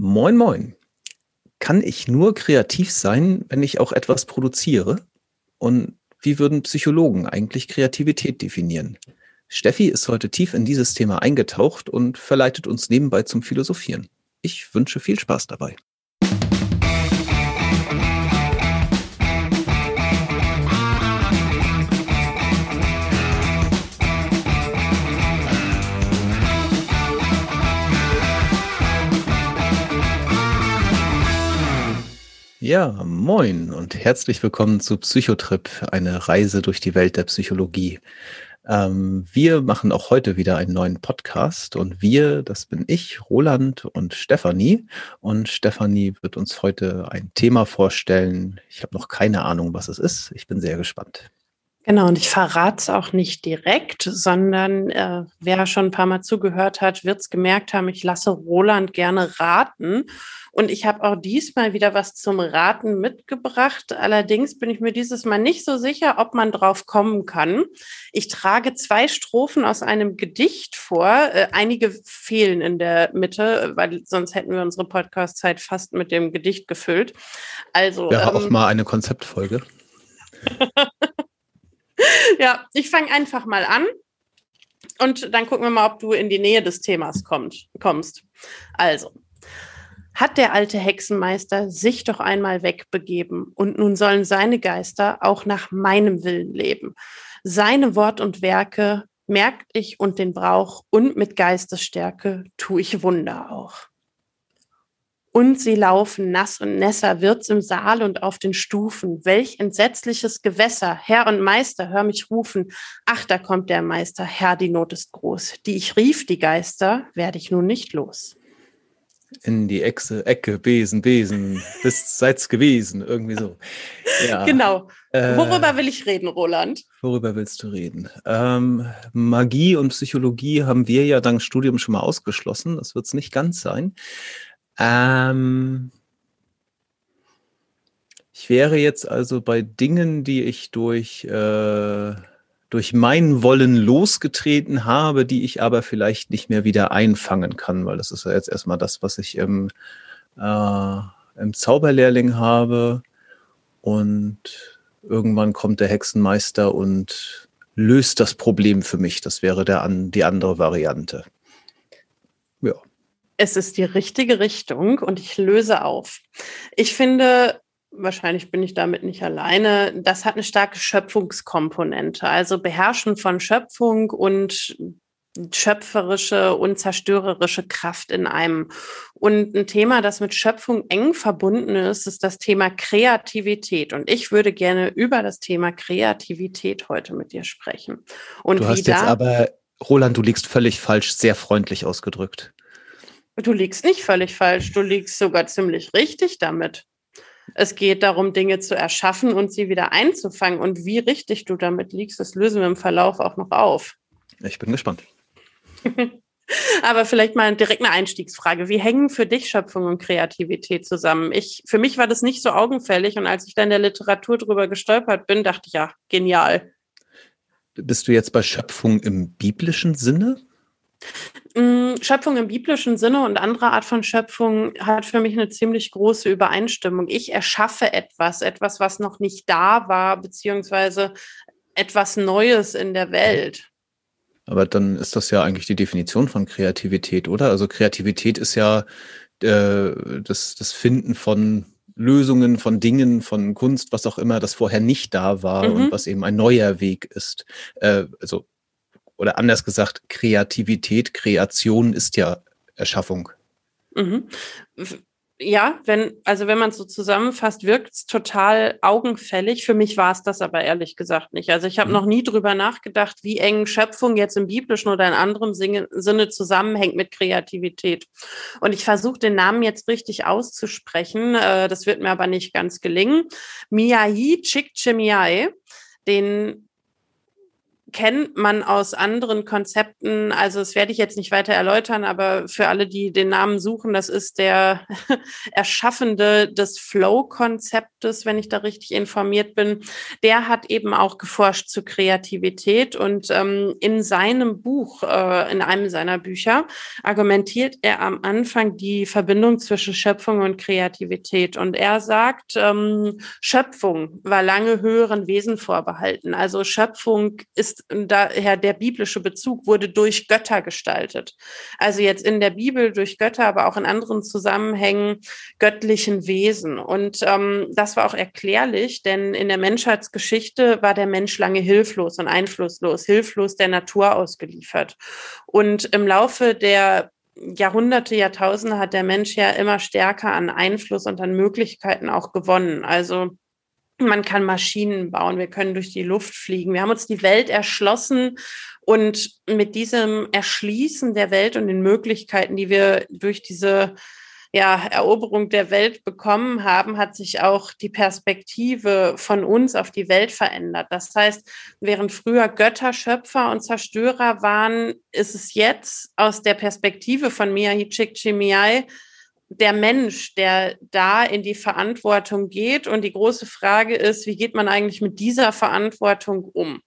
Moin, moin. Kann ich nur kreativ sein, wenn ich auch etwas produziere? Und wie würden Psychologen eigentlich Kreativität definieren? Steffi ist heute tief in dieses Thema eingetaucht und verleitet uns nebenbei zum Philosophieren. Ich wünsche viel Spaß dabei. Ja, moin und herzlich willkommen zu Psychotrip, eine Reise durch die Welt der Psychologie. Ähm, wir machen auch heute wieder einen neuen Podcast und wir, das bin ich, Roland und Stefanie. Und Stefanie wird uns heute ein Thema vorstellen. Ich habe noch keine Ahnung, was es ist. Ich bin sehr gespannt. Genau, und ich verrate es auch nicht direkt, sondern äh, wer schon ein paar Mal zugehört hat, wird es gemerkt haben, ich lasse Roland gerne raten. Und ich habe auch diesmal wieder was zum Raten mitgebracht. Allerdings bin ich mir dieses Mal nicht so sicher, ob man drauf kommen kann. Ich trage zwei Strophen aus einem Gedicht vor. Äh, einige fehlen in der Mitte, weil sonst hätten wir unsere Podcast-Zeit fast mit dem Gedicht gefüllt. Also ja, ähm, auch mal eine Konzeptfolge. ja, ich fange einfach mal an und dann gucken wir mal, ob du in die Nähe des Themas kommt, kommst. Also, hat der alte Hexenmeister sich doch einmal wegbegeben und nun sollen seine Geister auch nach meinem Willen leben. Seine Wort und Werke merkt ich und den Brauch und mit Geistesstärke tu ich Wunder auch. Und sie laufen nass und nässer wird's im Saal und auf den Stufen. Welch entsetzliches Gewässer, Herr und Meister, hör mich rufen. Ach, da kommt der Meister, Herr, die Not ist groß. Die ich rief, die Geister, werde ich nun nicht los. In die Echse, Ecke, Besen, Besen, bist seid's gewesen, irgendwie so. Ja. Genau. Äh, worüber äh, will ich reden, Roland? Worüber willst du reden? Ähm, Magie und Psychologie haben wir ja dank Studium schon mal ausgeschlossen. Das wird's nicht ganz sein. Ähm, ich wäre jetzt also bei Dingen, die ich durch, äh, durch mein Wollen losgetreten habe, die ich aber vielleicht nicht mehr wieder einfangen kann, weil das ist ja jetzt erstmal das, was ich im, äh, im Zauberlehrling habe. Und irgendwann kommt der Hexenmeister und löst das Problem für mich. Das wäre der, die andere Variante. Ja es ist die richtige Richtung und ich löse auf. Ich finde, wahrscheinlich bin ich damit nicht alleine, das hat eine starke Schöpfungskomponente, also Beherrschen von Schöpfung und schöpferische und zerstörerische Kraft in einem. Und ein Thema, das mit Schöpfung eng verbunden ist, ist das Thema Kreativität. Und ich würde gerne über das Thema Kreativität heute mit dir sprechen. Und du hast jetzt aber, Roland, du liegst völlig falsch, sehr freundlich ausgedrückt. Du liegst nicht völlig falsch, du liegst sogar ziemlich richtig damit. Es geht darum, Dinge zu erschaffen und sie wieder einzufangen. Und wie richtig du damit liegst, das lösen wir im Verlauf auch noch auf. Ich bin gespannt. Aber vielleicht mal direkt eine Einstiegsfrage. Wie hängen für dich Schöpfung und Kreativität zusammen? Ich, für mich war das nicht so augenfällig und als ich dann in der Literatur drüber gestolpert bin, dachte ich, ja, genial. Bist du jetzt bei Schöpfung im biblischen Sinne? Mm, Schöpfung im biblischen Sinne und andere Art von Schöpfung hat für mich eine ziemlich große Übereinstimmung. Ich erschaffe etwas, etwas, was noch nicht da war, beziehungsweise etwas Neues in der Welt. Aber dann ist das ja eigentlich die Definition von Kreativität, oder? Also Kreativität ist ja äh, das, das Finden von Lösungen, von Dingen, von Kunst, was auch immer, das vorher nicht da war mhm. und was eben ein neuer Weg ist. Äh, also oder anders gesagt, Kreativität, Kreation ist ja Erschaffung. Mhm. Ja, wenn, also wenn man es so zusammenfasst, wirkt es total augenfällig. Für mich war es das aber ehrlich gesagt nicht. Also ich habe mhm. noch nie drüber nachgedacht, wie eng Schöpfung jetzt im biblischen oder in anderem Sinne zusammenhängt mit Kreativität. Und ich versuche den Namen jetzt richtig auszusprechen. Äh, das wird mir aber nicht ganz gelingen. Miyai Chikchemiai, den kennt man aus anderen Konzepten. Also das werde ich jetzt nicht weiter erläutern, aber für alle, die den Namen suchen, das ist der Erschaffende des Flow-Konzeptes, wenn ich da richtig informiert bin. Der hat eben auch geforscht zu Kreativität und ähm, in seinem Buch, äh, in einem seiner Bücher, argumentiert er am Anfang die Verbindung zwischen Schöpfung und Kreativität. Und er sagt, ähm, Schöpfung war lange höheren Wesen vorbehalten. Also Schöpfung ist daher der biblische Bezug wurde durch Götter gestaltet. Also jetzt in der Bibel durch Götter, aber auch in anderen Zusammenhängen göttlichen Wesen. Und ähm, das war auch erklärlich, denn in der Menschheitsgeschichte war der Mensch lange hilflos und einflusslos, hilflos der Natur ausgeliefert. Und im Laufe der Jahrhunderte, Jahrtausende hat der Mensch ja immer stärker an Einfluss und an Möglichkeiten auch gewonnen. Also man kann Maschinen bauen, wir können durch die Luft fliegen. Wir haben uns die Welt erschlossen und mit diesem Erschließen der Welt und den Möglichkeiten, die wir durch diese ja, Eroberung der Welt bekommen haben, hat sich auch die Perspektive von uns auf die Welt verändert. Das heißt, während früher Götter, Schöpfer und Zerstörer waren, ist es jetzt aus der Perspektive von Miyahi Csikszentmihalyi der Mensch, der da in die Verantwortung geht. Und die große Frage ist, wie geht man eigentlich mit dieser Verantwortung um?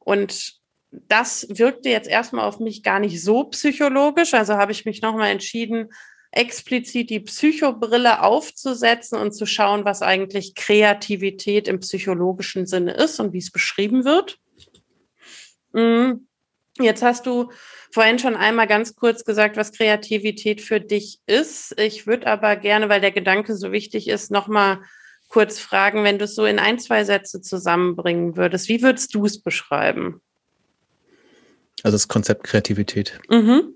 Und das wirkte jetzt erstmal auf mich gar nicht so psychologisch. Also habe ich mich nochmal entschieden, explizit die Psychobrille aufzusetzen und zu schauen, was eigentlich Kreativität im psychologischen Sinne ist und wie es beschrieben wird. Mm. Jetzt hast du vorhin schon einmal ganz kurz gesagt, was Kreativität für dich ist. Ich würde aber gerne, weil der Gedanke so wichtig ist, nochmal kurz fragen, wenn du es so in ein, zwei Sätze zusammenbringen würdest, wie würdest du es beschreiben? Also das Konzept Kreativität. Mhm.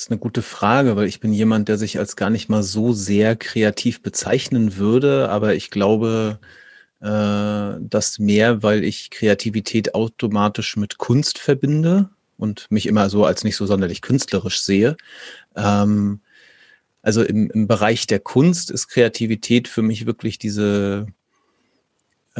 Das ist eine gute Frage, weil ich bin jemand, der sich als gar nicht mal so sehr kreativ bezeichnen würde, aber ich glaube, äh, das mehr, weil ich Kreativität automatisch mit Kunst verbinde und mich immer so als nicht so sonderlich künstlerisch sehe. Ähm, also im, im Bereich der Kunst ist Kreativität für mich wirklich diese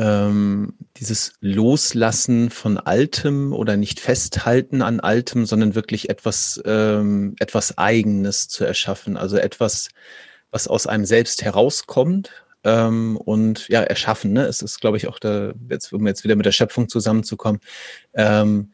ähm, dieses Loslassen von Altem oder nicht festhalten an Altem, sondern wirklich etwas, ähm, etwas Eigenes zu erschaffen. Also etwas, was aus einem selbst herauskommt ähm, und ja, erschaffen. Ne? Es ist, glaube ich, auch da, jetzt, um jetzt wieder mit der Schöpfung zusammenzukommen, ähm,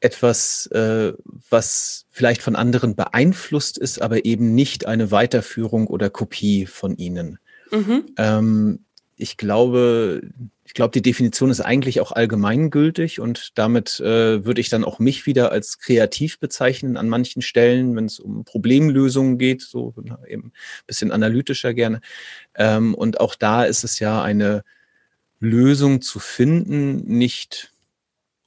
etwas, äh, was vielleicht von anderen beeinflusst ist, aber eben nicht eine Weiterführung oder Kopie von ihnen. Mhm. Ähm, ich glaube, ich glaube, die Definition ist eigentlich auch allgemeingültig und damit äh, würde ich dann auch mich wieder als kreativ bezeichnen an manchen Stellen, wenn es um Problemlösungen geht, so eben ein bisschen analytischer gerne. Ähm, und auch da ist es ja eine Lösung zu finden, nicht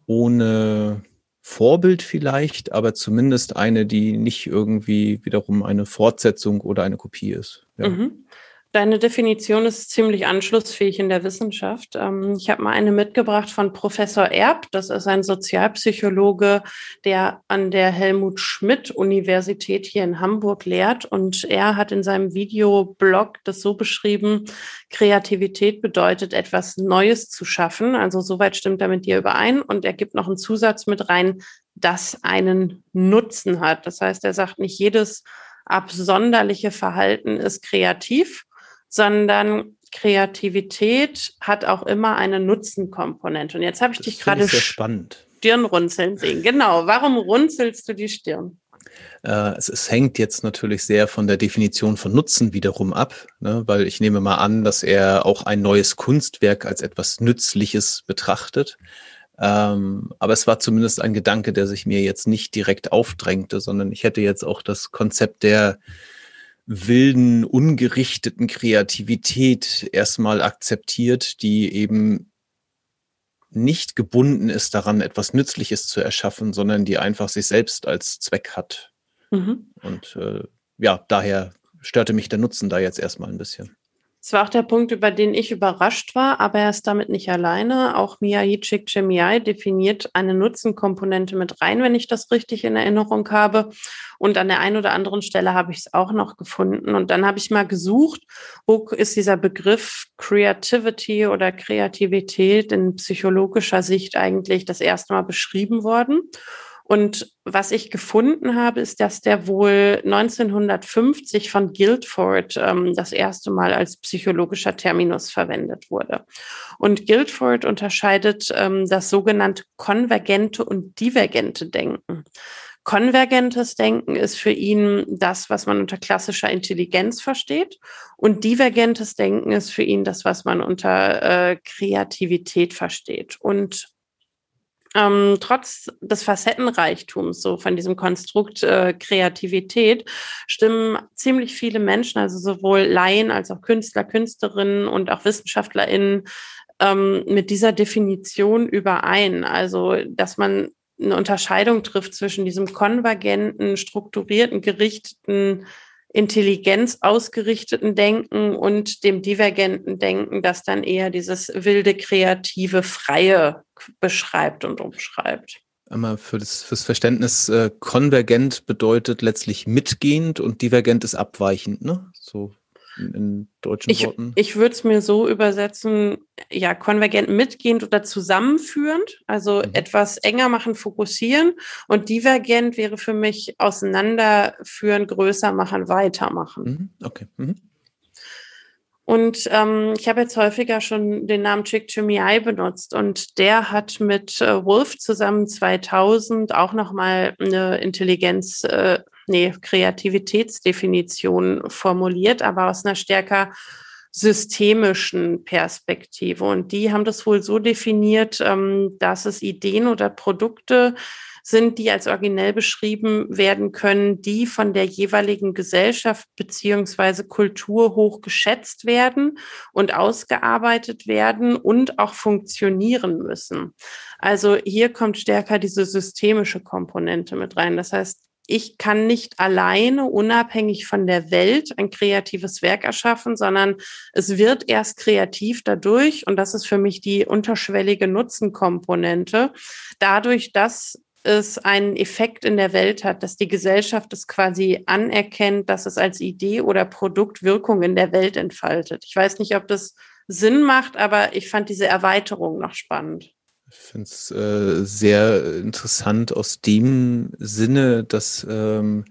ohne Vorbild vielleicht, aber zumindest eine, die nicht irgendwie wiederum eine Fortsetzung oder eine Kopie ist. Ja. Mhm. Deine Definition ist ziemlich anschlussfähig in der Wissenschaft. Ähm, ich habe mal eine mitgebracht von Professor Erb. Das ist ein Sozialpsychologe, der an der Helmut Schmidt Universität hier in Hamburg lehrt. Und er hat in seinem Videoblog das so beschrieben, Kreativität bedeutet, etwas Neues zu schaffen. Also soweit stimmt er mit dir überein. Und er gibt noch einen Zusatz mit rein, das einen Nutzen hat. Das heißt, er sagt, nicht jedes absonderliche Verhalten ist kreativ, sondern Kreativität hat auch immer eine Nutzenkomponente. Und jetzt habe ich das dich gerade spannend. Stirnrunzeln sehen. Genau. Warum runzelst du die Stirn? Äh, es, es, hängt jetzt natürlich sehr von der Definition von Nutzen wiederum ab, ne? weil ich nehme mal an, dass er auch ein neues Kunstwerk als etwas Nützliches betrachtet. Ähm, aber es war zumindest ein Gedanke, der sich mir jetzt nicht direkt aufdrängte, sondern ich hätte jetzt auch das Konzept der wilden, ungerichteten Kreativität erstmal akzeptiert, die eben nicht gebunden ist daran, etwas Nützliches zu erschaffen, sondern die einfach sich selbst als Zweck hat. Mhm. Und äh, ja, daher störte mich der Nutzen da jetzt erstmal ein bisschen. Das war auch der Punkt, über den ich überrascht war, aber er ist damit nicht alleine. Auch Miyagi Csikszentmihalyi definiert eine Nutzenkomponente mit rein, wenn ich das richtig in Erinnerung habe. Und an der einen oder anderen Stelle habe ich es auch noch gefunden. Und dann habe ich mal gesucht, wo ist dieser Begriff Creativity oder Kreativität in psychologischer Sicht eigentlich das erste Mal beschrieben worden. Und was ich gefunden habe, ist, dass der wohl 1950 von Guildford ähm, das erste Mal als psychologischer Terminus verwendet wurde. Und Guildford unterscheidet ähm, das sogenannte konvergente und divergente Denken. Konvergentes Denken ist für ihn das, was man unter klassischer Intelligenz versteht. Und divergentes Denken ist für ihn das, was man unter äh, Kreativität versteht. Und ähm, trotz des Facettenreichtums, so von diesem Konstrukt äh, Kreativität, stimmen ziemlich viele Menschen, also sowohl Laien als auch Künstler, Künstlerinnen und auch WissenschaftlerInnen, ähm, mit dieser Definition überein. Also, dass man eine Unterscheidung trifft zwischen diesem konvergenten, strukturierten, gerichteten Intelligenz ausgerichteten Denken und dem divergenten Denken, das dann eher dieses wilde, kreative, freie beschreibt und umschreibt. Einmal für das fürs Verständnis, äh, konvergent bedeutet letztlich mitgehend und divergent ist abweichend, ne? So in, deutschen ich, Worten? Ich würde es mir so übersetzen, ja, konvergent mitgehend oder zusammenführend, also mhm. etwas enger machen, fokussieren. Und divergent wäre für mich auseinanderführen, größer machen, weitermachen. Mhm. Okay. Mhm. Und ähm, ich habe jetzt häufiger schon den Namen Chick Chimiai benutzt und der hat mit äh, Wolf zusammen 2000 auch nochmal eine Intelligenz, äh, nee, Kreativitätsdefinition formuliert, aber aus einer stärker systemischen Perspektive. Und die haben das wohl so definiert, ähm, dass es Ideen oder Produkte sind, die als originell beschrieben werden können, die von der jeweiligen Gesellschaft beziehungsweise Kultur hoch geschätzt werden und ausgearbeitet werden und auch funktionieren müssen. Also hier kommt stärker diese systemische Komponente mit rein. Das heißt, ich kann nicht alleine, unabhängig von der Welt, ein kreatives Werk erschaffen, sondern es wird erst kreativ dadurch, und das ist für mich die unterschwellige Nutzenkomponente, dadurch, dass es einen Effekt in der Welt hat, dass die Gesellschaft es quasi anerkennt, dass es als Idee oder Produkt Wirkung in der Welt entfaltet. Ich weiß nicht, ob das Sinn macht, aber ich fand diese Erweiterung noch spannend. Ich finde es äh, sehr interessant aus dem Sinne, dass ähm,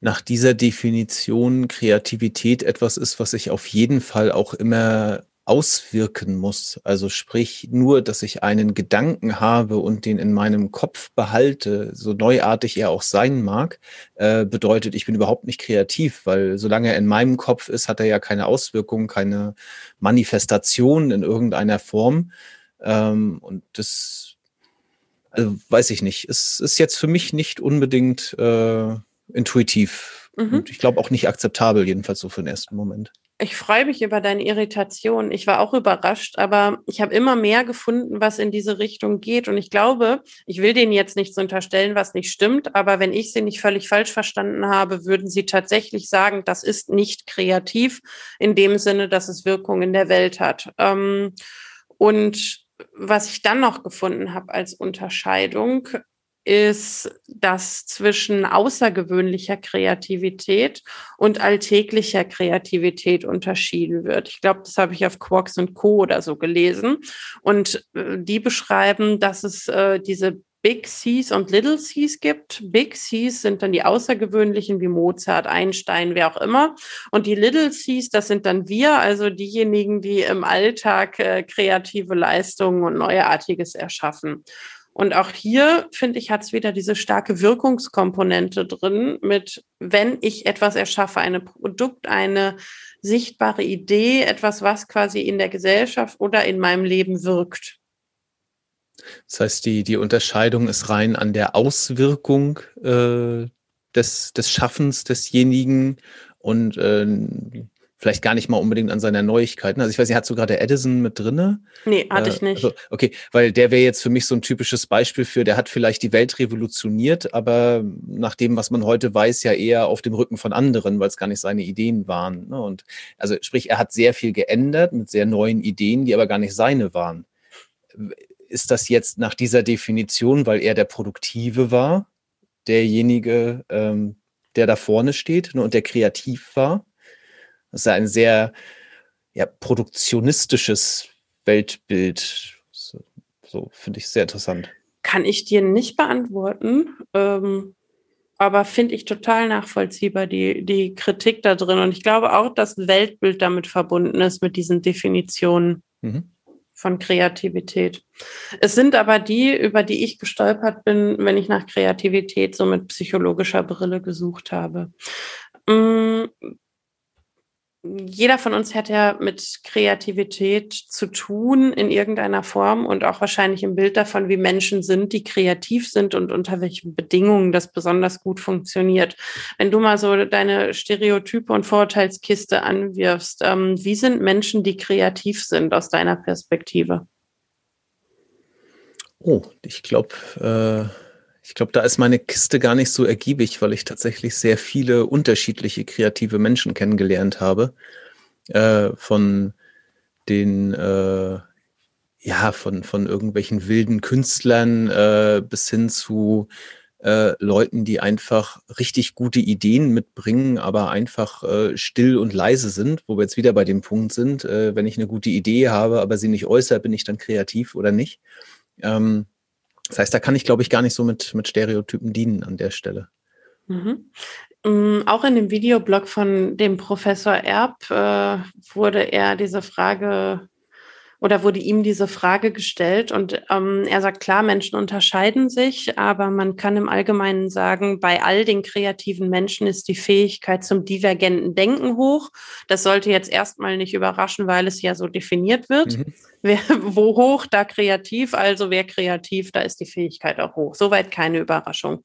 nach dieser Definition Kreativität etwas ist, was ich auf jeden Fall auch immer auswirken muss. Also sprich nur, dass ich einen Gedanken habe und den in meinem Kopf behalte, so neuartig er auch sein mag, äh, bedeutet, ich bin überhaupt nicht kreativ, weil solange er in meinem Kopf ist, hat er ja keine Auswirkung, keine Manifestation in irgendeiner Form. Ähm, und das also weiß ich nicht. Es ist jetzt für mich nicht unbedingt äh, intuitiv. Mhm. Und ich glaube auch nicht akzeptabel, jedenfalls so für den ersten Moment. Ich freue mich über deine Irritation. Ich war auch überrascht, aber ich habe immer mehr gefunden, was in diese Richtung geht. Und ich glaube, ich will denen jetzt nichts unterstellen, was nicht stimmt, aber wenn ich sie nicht völlig falsch verstanden habe, würden sie tatsächlich sagen, das ist nicht kreativ in dem Sinne, dass es Wirkung in der Welt hat. Ähm, und was ich dann noch gefunden habe als Unterscheidung, ist, dass zwischen außergewöhnlicher Kreativität und alltäglicher Kreativität unterschieden wird. Ich glaube, das habe ich auf Quarks und Co. oder so gelesen. Und äh, die beschreiben, dass es äh, diese Big Cs und Little Cs gibt. Big Cs sind dann die außergewöhnlichen wie Mozart, Einstein, wer auch immer. Und die Little Cs, das sind dann wir, also diejenigen, die im Alltag äh, kreative Leistungen und Neuartiges erschaffen. Und auch hier, finde ich, hat es wieder diese starke Wirkungskomponente drin mit, wenn ich etwas erschaffe, ein Produkt, eine sichtbare Idee, etwas, was quasi in der Gesellschaft oder in meinem Leben wirkt. Das heißt, die, die Unterscheidung ist rein an der Auswirkung äh, des, des Schaffens desjenigen und äh, vielleicht gar nicht mal unbedingt an seiner Neuigkeit. Also ich weiß nicht, hast du gerade Edison mit drinne? Nee, hatte äh, ich nicht. Also, okay, weil der wäre jetzt für mich so ein typisches Beispiel für, der hat vielleicht die Welt revolutioniert, aber nach dem, was man heute weiß, ja eher auf dem Rücken von anderen, weil es gar nicht seine Ideen waren. Ne? Und also sprich, er hat sehr viel geändert mit sehr neuen Ideen, die aber gar nicht seine waren. Ist das jetzt nach dieser Definition, weil er der Produktive war, derjenige, ähm, der da vorne steht ne, und der kreativ war? Das ist ein sehr ja, produktionistisches Weltbild. So, so finde ich sehr interessant. Kann ich dir nicht beantworten, ähm, aber finde ich total nachvollziehbar, die, die Kritik da drin. Und ich glaube auch, dass Weltbild damit verbunden ist, mit diesen Definitionen. Mhm von Kreativität. Es sind aber die, über die ich gestolpert bin, wenn ich nach Kreativität so mit psychologischer Brille gesucht habe. Jeder von uns hat ja mit Kreativität zu tun in irgendeiner Form und auch wahrscheinlich im Bild davon, wie Menschen sind, die kreativ sind und unter welchen Bedingungen das besonders gut funktioniert. Wenn du mal so deine Stereotype und Vorurteilskiste anwirfst, ähm, wie sind Menschen, die kreativ sind aus deiner Perspektive? Oh, ich glaube, äh ich glaube, da ist meine Kiste gar nicht so ergiebig, weil ich tatsächlich sehr viele unterschiedliche kreative Menschen kennengelernt habe. Äh, von den, äh, ja, von, von irgendwelchen wilden Künstlern äh, bis hin zu äh, Leuten, die einfach richtig gute Ideen mitbringen, aber einfach äh, still und leise sind, wo wir jetzt wieder bei dem Punkt sind, äh, wenn ich eine gute Idee habe, aber sie nicht äußere, bin ich dann kreativ oder nicht. Ähm, das heißt, da kann ich, glaube ich, gar nicht so mit, mit Stereotypen dienen an der Stelle. Mhm. Mm, auch in dem Videoblog von dem Professor Erb äh, wurde er diese Frage oder wurde ihm diese Frage gestellt und ähm, er sagt, klar, Menschen unterscheiden sich, aber man kann im Allgemeinen sagen, bei all den kreativen Menschen ist die Fähigkeit zum divergenten Denken hoch. Das sollte jetzt erstmal nicht überraschen, weil es ja so definiert wird. Mhm. Wer, wo hoch, da kreativ, also wer kreativ, da ist die Fähigkeit auch hoch. Soweit keine Überraschung.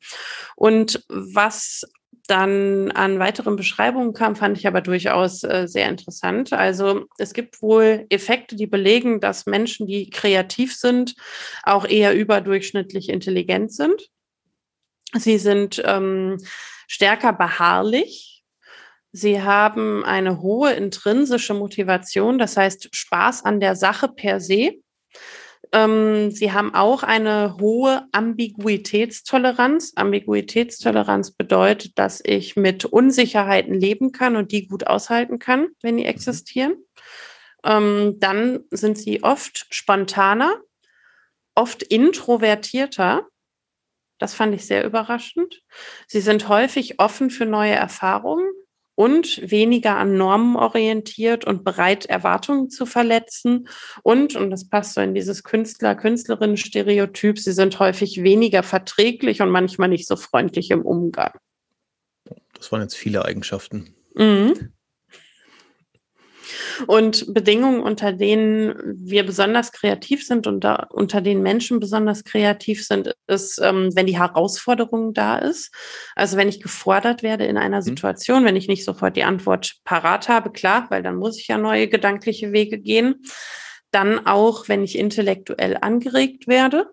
Und was dann an weiteren Beschreibungen kam, fand ich aber durchaus äh, sehr interessant. Also es gibt wohl Effekte, die belegen, dass Menschen, die kreativ sind, auch eher überdurchschnittlich intelligent sind. Sie sind ähm, stärker beharrlich. Sie haben eine hohe intrinsische Motivation, das heißt Spaß an der Sache per se. Ähm, sie haben auch eine hohe Ambiguitätstoleranz. Ambiguitätstoleranz bedeutet, dass ich mit Unsicherheiten leben kann und die gut aushalten kann, wenn die mhm. existieren. Ähm, dann sind sie oft spontaner, oft introvertierter. Das fand ich sehr überraschend. Sie sind häufig offen für neue Erfahrungen und weniger an Normen orientiert und bereit, Erwartungen zu verletzen. Und, und das passt so in dieses Künstler-Künstlerinnen-Stereotyp, sie sind häufig weniger verträglich und manchmal nicht so freundlich im Umgang. Das waren jetzt viele Eigenschaften. Mhm. Und Bedingungen, unter denen wir besonders kreativ sind und da, unter denen Menschen besonders kreativ sind, ist, ähm, wenn die Herausforderung da ist. Also wenn ich gefordert werde in einer mhm. Situation, mhm. wenn ich nicht sofort die Antwort parat habe, klar, weil dann muss ich ja neue gedankliche Wege gehen. Dann auch, wenn ich intellektuell angeregt werde.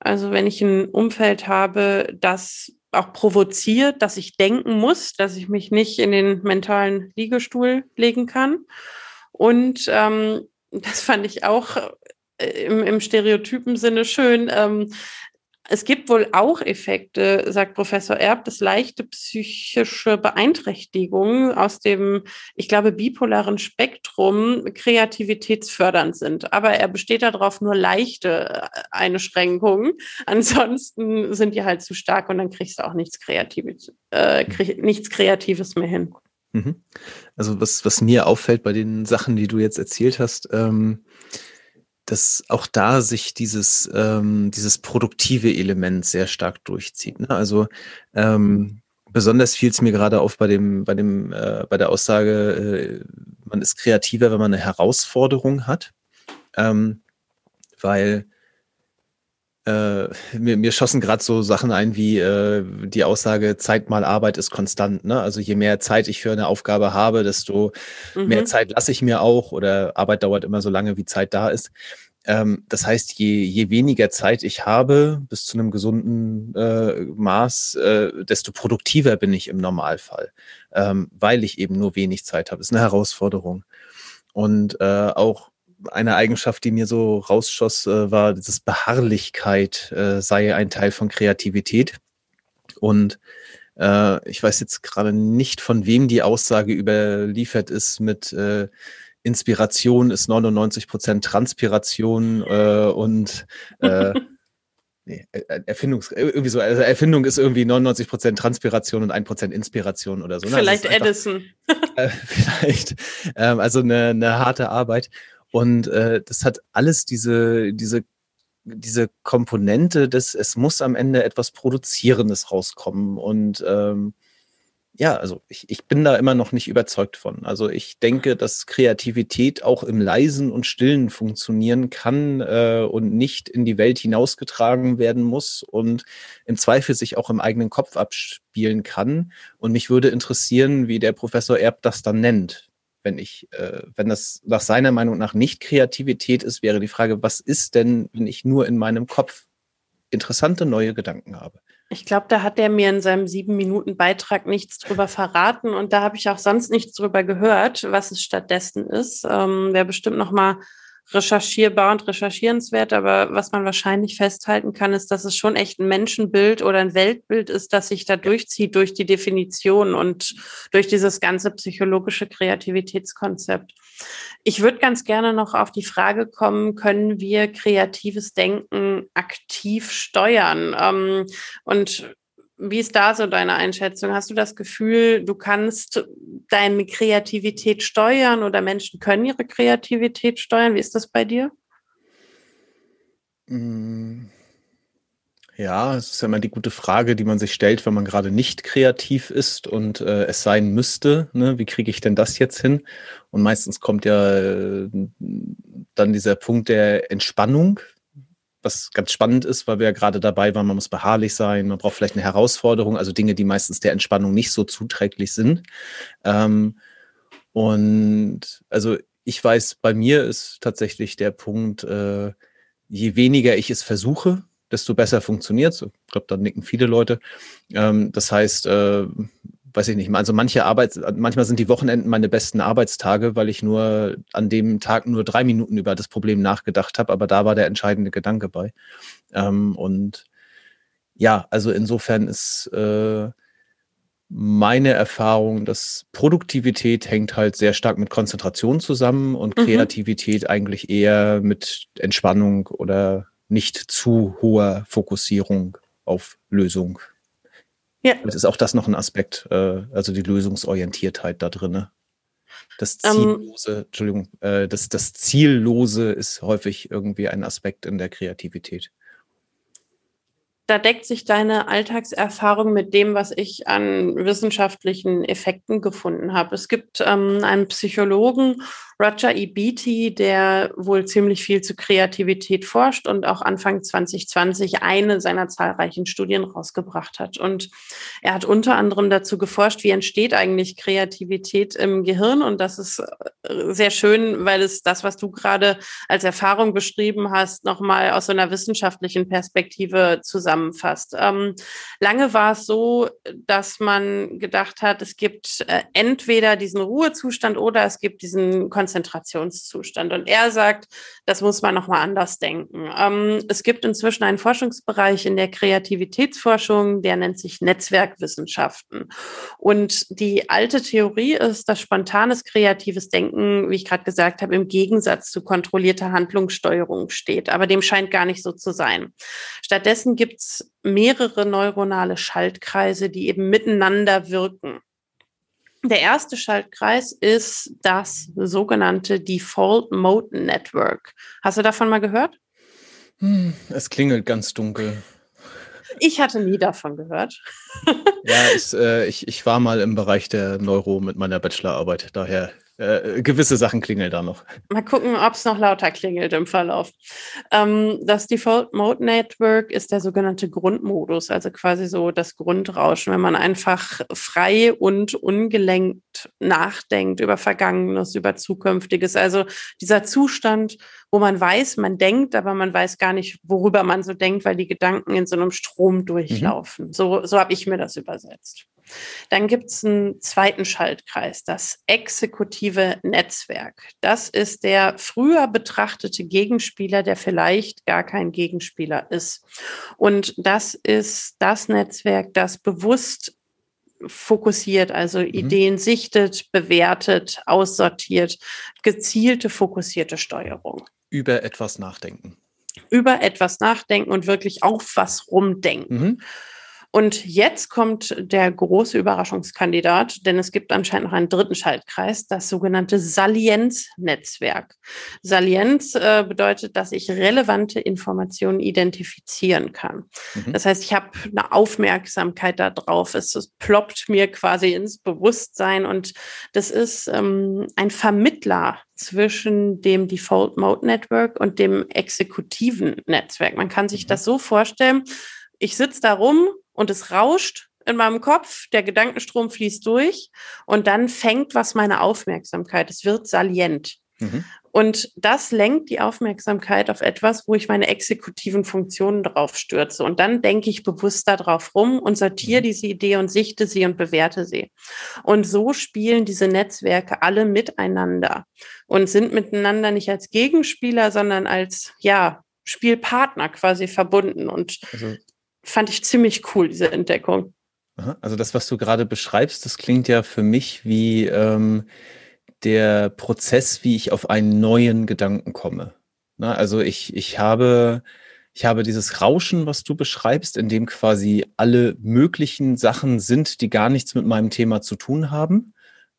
Also wenn ich ein Umfeld habe, das auch provoziert, dass ich denken muss, dass ich mich nicht in den mentalen Liegestuhl legen kann. Und ähm, das fand ich auch äh, im, im stereotypen Sinne schön. Ähm, es gibt wohl auch Effekte, sagt Professor Erb, dass leichte psychische Beeinträchtigungen aus dem, ich glaube, bipolaren Spektrum kreativitätsfördernd sind. Aber er besteht darauf nur leichte äh, Einschränkungen. Ansonsten sind die halt zu stark und dann kriegst du auch nichts Kreatives, äh, krieg, nichts Kreatives mehr hin. Mhm. Also was, was mir auffällt bei den Sachen, die du jetzt erzählt hast, ähm, dass auch da sich dieses, ähm, dieses produktive Element sehr stark durchzieht. Ne? Also ähm, besonders fiel es mir gerade auf bei dem, bei dem, äh, bei der Aussage, äh, man ist kreativer, wenn man eine Herausforderung hat, ähm, weil Äh, mir, mir schossen gerade so Sachen ein wie äh, die Aussage, Zeit mal Arbeit ist konstant. Ne? Also je mehr Zeit ich für eine Aufgabe habe, desto mhm. mehr Zeit lasse ich mir auch oder Arbeit dauert immer so lange, wie Zeit da ist. Ähm, das heißt, je, je weniger Zeit ich habe, bis zu einem gesunden äh, Maß, äh, desto produktiver bin ich im Normalfall, ähm, weil ich eben nur wenig Zeit habe. Das ist eine Herausforderung. Und äh, auch eine Eigenschaft, die mir so rausschoss, äh, war, dass Beharrlichkeit äh, sei ein Teil von Kreativität. Und äh, ich weiß jetzt gerade nicht, von wem die Aussage überliefert ist mit äh, Inspiration ist 99 Prozent Transpiration äh, und äh, nee, Erfindungs irgendwie so, also Erfindung ist irgendwie 99 Prozent Transpiration und 1 Prozent Inspiration oder so. Ne? Vielleicht also Edison. äh, vielleicht. Ähm, also eine, eine harte Arbeit. Und äh, das hat alles diese, diese, diese Komponente des, es muss am Ende etwas Produzierendes rauskommen. Und ähm, ja, also ich, ich bin da immer noch nicht überzeugt von. Also ich denke, dass Kreativität auch im Leisen und Stillen funktionieren kann äh, und nicht in die Welt hinausgetragen werden muss und im Zweifel sich auch im eigenen Kopf abspielen kann. Und mich würde interessieren, wie der Professor Erb das dann nennt wenn ich, äh, wenn das nach seiner Meinung nach nicht Kreativität ist, wäre die Frage, was ist denn, wenn ich nur in meinem Kopf interessante neue Gedanken habe? Ich glaube, da hat er mir in seinem sieben Minuten Beitrag nichts drüber verraten und da habe ich auch sonst nichts drüber gehört, was es stattdessen ist. Ähm, Wäre bestimmt noch mal recherchierbar und recherchierenswert, aber was man wahrscheinlich festhalten kann, ist, dass es schon echt ein Menschenbild oder ein Weltbild ist, das sich da durchzieht durch die Definition und durch dieses ganze psychologische Kreativitätskonzept. Ich würde ganz gerne noch auf die Frage kommen, können wir kreatives Denken aktiv steuern? Ähm, und wie ist da so deine Einschätzung? Hast du das Gefühl, du kannst deine Kreativität steuern oder Menschen können ihre Kreativität steuern? Wie ist das bei dir? Mm. Ja, es ist ja immer die gute Frage, die man sich stellt, wenn man gerade nicht kreativ ist und äh, es sein müsste. Ne? Wie kriege ich denn das jetzt hin? Und meistens kommt ja äh, dann dieser Punkt der Entspannung, was ganz spannend ist, weil wir ja gerade dabei waren, man muss beharrlich sein, man braucht vielleicht eine Herausforderung, also Dinge, die meistens der Entspannung nicht so zuträglich sind. Ähm, und also ich weiß, bei mir ist tatsächlich der Punkt, äh, je weniger ich es versuche, desto besser funktioniert es. Ich glaube, da nicken viele Leute. Ähm, das heißt, äh, weiß ich nicht, also manche Arbeits, manchmal sind die Wochenenden meine besten Arbeitstage, weil ich nur an dem Tag nur drei Minuten über das Problem nachgedacht habe, aber da war der entscheidende Gedanke bei. Ähm, und ja, also insofern ist äh, meine Erfahrung, dass Produktivität hängt halt sehr stark mit Konzentration zusammen und mhm. Kreativität eigentlich eher mit Entspannung oder nicht zu hoher Fokussierung auf Lösung. Ja. Vielleicht ist auch das noch ein Aspekt, äh, also die Lösungsorientiertheit da drin. Das ähm. Ziellose, um, Entschuldigung, äh, das, das Ziellose ist häufig irgendwie ein Aspekt in der Kreativität da deckt sich deine Alltagserfahrung mit dem, was ich an wissenschaftlichen Effekten gefunden habe. Es gibt ähm, einen Psychologen Roger E. Beatty, der wohl ziemlich viel zu Kreativität forscht und auch Anfang 2020 eine seiner zahlreichen Studien rausgebracht hat. Und er hat unter anderem dazu geforscht, wie entsteht eigentlich Kreativität im Gehirn. Und das ist äh, sehr schön, weil es das, was du gerade als Erfahrung beschrieben hast, nochmal aus so einer wissenschaftlichen Perspektive zusammenfasst. Ähm, lange war es so, dass man gedacht hat, es gibt äh, entweder diesen Ruhezustand oder es gibt diesen Kon Konzentrationszustand. Und er sagt, das muss man nochmal anders denken. Ähm, es gibt inzwischen einen Forschungsbereich in der Kreativitätsforschung, der nennt sich Netzwerkwissenschaften. Und die alte Theorie ist, dass spontanes kreatives Denken, wie ich gerade gesagt habe, im Gegensatz zu kontrollierter Handlungssteuerung steht. Aber dem scheint gar nicht so zu sein. Stattdessen gibt es mehrere neuronale Schaltkreise, die eben miteinander wirken. Der erste Schaltkreis ist das sogenannte Default Mode Network. Hast du davon mal gehört? Hm, es klingelt ganz dunkel. Ich hatte nie davon gehört. ja, ich, äh, ich, ich war mal im Bereich der Neuro mit meiner Bachelorarbeit, daher äh, gewisse Sachen klingeln da noch. Mal gucken, ob es noch lauter klingelt im Verlauf. Ähm, das Default Mode Network ist der sogenannte Grundmodus, also quasi so das Grundrauschen, wenn man einfach frei und ungelenkt nachdenkt über Vergangenes, über Zukünftiges. Also dieser Zustand, wo man weiß, man denkt, aber man weiß gar nicht, worüber man so denkt, weil die Gedanken in so einem Strom mhm. durchlaufen. Mhm. So, so habe ich mir das übersetzt. Dann gibt es einen zweiten Schaltkreis, das exekutive Netzwerk. Das ist der früher betrachtete Gegenspieler, der vielleicht gar kein Gegenspieler ist. Und das ist das Netzwerk, das bewusst fokussiert, also mhm. Ideen sichtet, bewertet, aussortiert, gezielte, fokussierte Steuerung. Über etwas nachdenken. Über etwas nachdenken und wirklich auf was rumdenken. Mhm. Und jetzt kommt der große Überraschungskandidat, denn es gibt anscheinend noch einen dritten Schaltkreis, das sogenannte Salienz-Netzwerk. Salienz äh, bedeutet, dass ich relevante Informationen identifizieren kann. Mhm. Das heißt, ich habe eine Aufmerksamkeit darauf. Es, es, ploppt mir quasi ins Bewusstsein und das ist ähm, ein Vermittler zwischen dem Default Mode Network und dem exekutiven Netzwerk. Man kann sich mhm. das so vorstellen, ich sitze da rum und es rauscht in meinem Kopf, der Gedankenstrom fließt durch und dann fängt was meine Aufmerksamkeit. Es wird salient. Mhm. Und das lenkt die Aufmerksamkeit auf etwas, wo ich meine exekutiven Funktionen drauf stürze. Und dann denke ich bewusst darauf rum und sortiere mhm. diese Idee und sichte sie und bewerte sie. Und so spielen diese Netzwerke alle miteinander und sind miteinander nicht als Gegenspieler, sondern als, ja, Spielpartner quasi verbunden. Und also fand ich ziemlich cool, diese Entdeckung. Also das, was du gerade beschreibst, das klingt ja für mich wie ähm, der Prozess, wie ich auf einen neuen Gedanken komme. Na, also ich, ich habe, ich habe dieses Rauschen, was du beschreibst, in dem quasi alle möglichen Sachen sind, die gar nichts mit meinem Thema zu tun haben.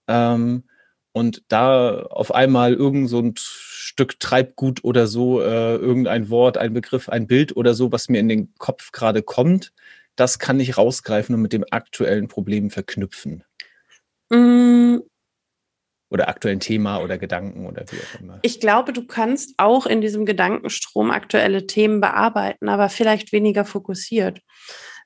Ähm, und da auf einmal irgend so ein Stück Treibgut oder so, äh, irgendein Wort, ein Begriff, ein Bild oder so, was mir in den Kopf gerade kommt, das kann ich rausgreifen und mit dem aktuellen Problem verknüpfen. Mm. Oder aktuellen Thema oder Gedanken oder wie auch immer. Ich glaube, du kannst auch in diesem Gedankenstrom aktuelle Themen bearbeiten, aber vielleicht weniger fokussiert.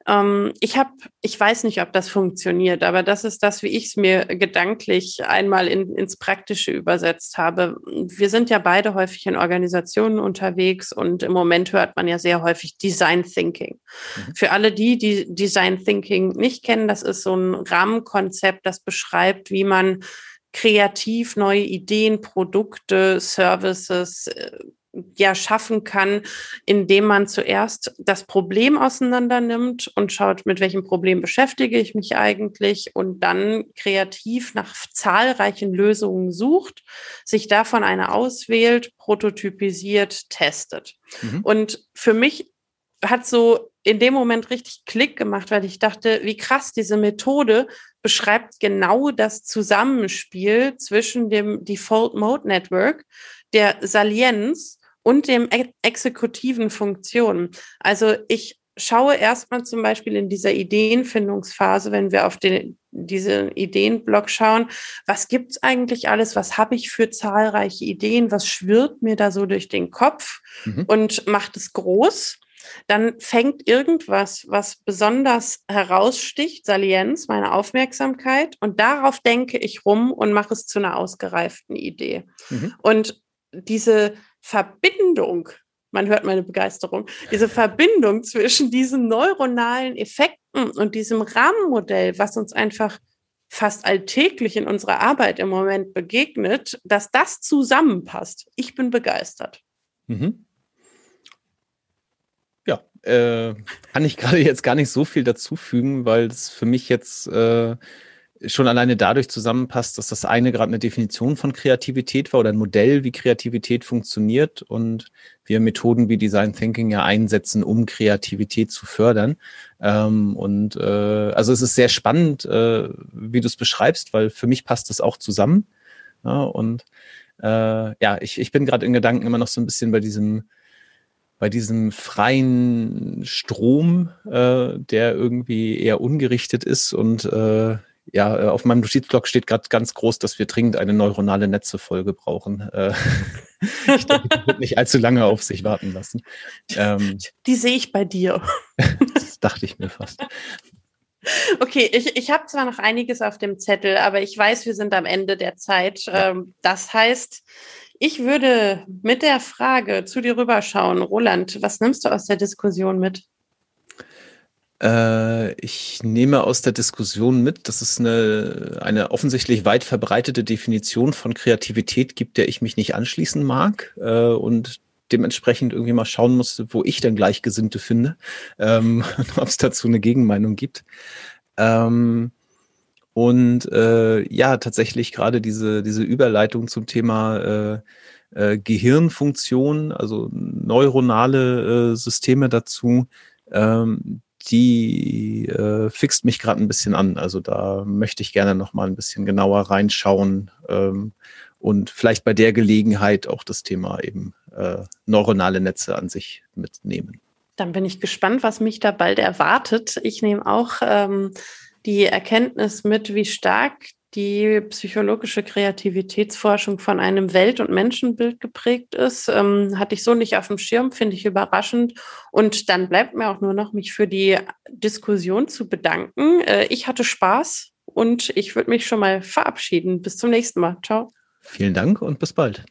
Ähm, ich habe, ich weiß nicht, ob das funktioniert, aber das ist das, wie ich es mir gedanklich einmal in, ins Praktische übersetzt habe. Wir sind ja beide häufig in Organisationen unterwegs und im Moment hört man ja sehr häufig Design Thinking. Mhm. Für alle die, die Design Thinking nicht kennen, das ist so ein Rahmenkonzept, das beschreibt, wie man kreativ neue Ideen, Produkte, Services äh, ja schaffen kann, indem man zuerst das Problem auseinander nimmt und schaut, mit welchem Problem beschäftige ich mich eigentlich und dann kreativ nach zahlreichen Lösungen sucht, sich davon eine auswählt, prototypisiert, testet. Mhm. Und für mich hat so in dem Moment richtig Klick gemacht, weil ich dachte, wie krass diese Methode beschreibt genau das Zusammenspiel zwischen dem Default Mode Network, der Salienz und dem exekutiven Funktionen. Also ich schaue erstmal zum Beispiel in dieser Ideenfindungsphase, wenn wir auf den, diesen Ideenblock schauen, was gibt's eigentlich alles, was habe ich für zahlreiche Ideen, was schwirrt mir da so durch den Kopf mhm. und macht es groß. Dann fängt irgendwas, was besonders heraussticht, Salienz, meine Aufmerksamkeit, und darauf denke ich rum und mache es zu einer ausgereiften Idee. Mhm. Und diese Verbindung, man hört meine Begeisterung, diese Verbindung zwischen diesen neuronalen Effekten und diesem Rahmenmodell, was uns einfach fast alltäglich in unserer Arbeit im Moment begegnet, dass das zusammenpasst. Ich bin begeistert. Mhm. Ja, äh, kann ich gerade jetzt gar nicht so viel dazufügen, weil es für mich jetzt äh, schon alleine dadurch zusammenpasst, dass das eine gerade eine Definition von Kreativität war oder ein Modell, wie Kreativität funktioniert und wir Methoden wie Design Thinking ja einsetzen, um Kreativität zu fördern. Ähm, und äh, also es ist sehr spannend, äh, wie du es beschreibst, weil für mich passt das auch zusammen. Ja, und äh, ja, ich, ich bin gerade in Gedanken immer noch so ein bisschen bei diesem bei diesem freien Strom, äh, der irgendwie eher ungerichtet ist und äh, ja, äh, auf meinem Notizblock steht gerade ganz groß, dass wir dringend eine neuronale Netze-Folge brauchen. Äh, ich denke, die wird nicht allzu lange auf sich warten lassen. Ähm, die sehe ich bei dir. das dachte ich mir fast. Okay, ich, ich habe zwar noch einiges auf dem Zettel, aber ich weiß, wir sind am Ende der Zeit. Ähm, das heißt, ich würde mit der Frage zu dir rüberschauen. Roland, was nimmst du aus der Diskussion mit? Äh, ich nehme aus der Diskussion mit, dass es eine, eine offensichtlich weit verbreitete Definition von Kreativität gibt, der ich mich nicht anschließen mag äh, und dementsprechend irgendwie mal schauen musste, wo ich dann Gleichgesinnte finde, ähm, ob es dazu eine Gegenmeinung gibt. Ähm, und äh, ja, tatsächlich gerade diese, diese Überleitung zum Thema Gehirnfunktion, also neuronale Systeme dazu, ähm, die äh, fixt mich gerade ein bisschen an. Also da möchte ich gerne noch mal ein bisschen genauer reinschauen ähm, und vielleicht bei der Gelegenheit auch das Thema eben äh, neuronale Netze an sich mitnehmen. Dann bin ich gespannt, was mich da bald erwartet. Ich nehme auch ähm, die Erkenntnis mit, wie stark die psychologische Kreativitätsforschung von einem Welt- und Menschenbild geprägt ist. Ähm, hatte ich so nicht auf dem Schirm, finde ich überraschend. Und dann bleibt mir auch nur noch, mich für die Diskussion zu bedanken. Äh, ich hatte Spaß und ich würde mich schon mal verabschieden. Bis zum nächsten Mal. Ciao. Vielen Dank und bis bald.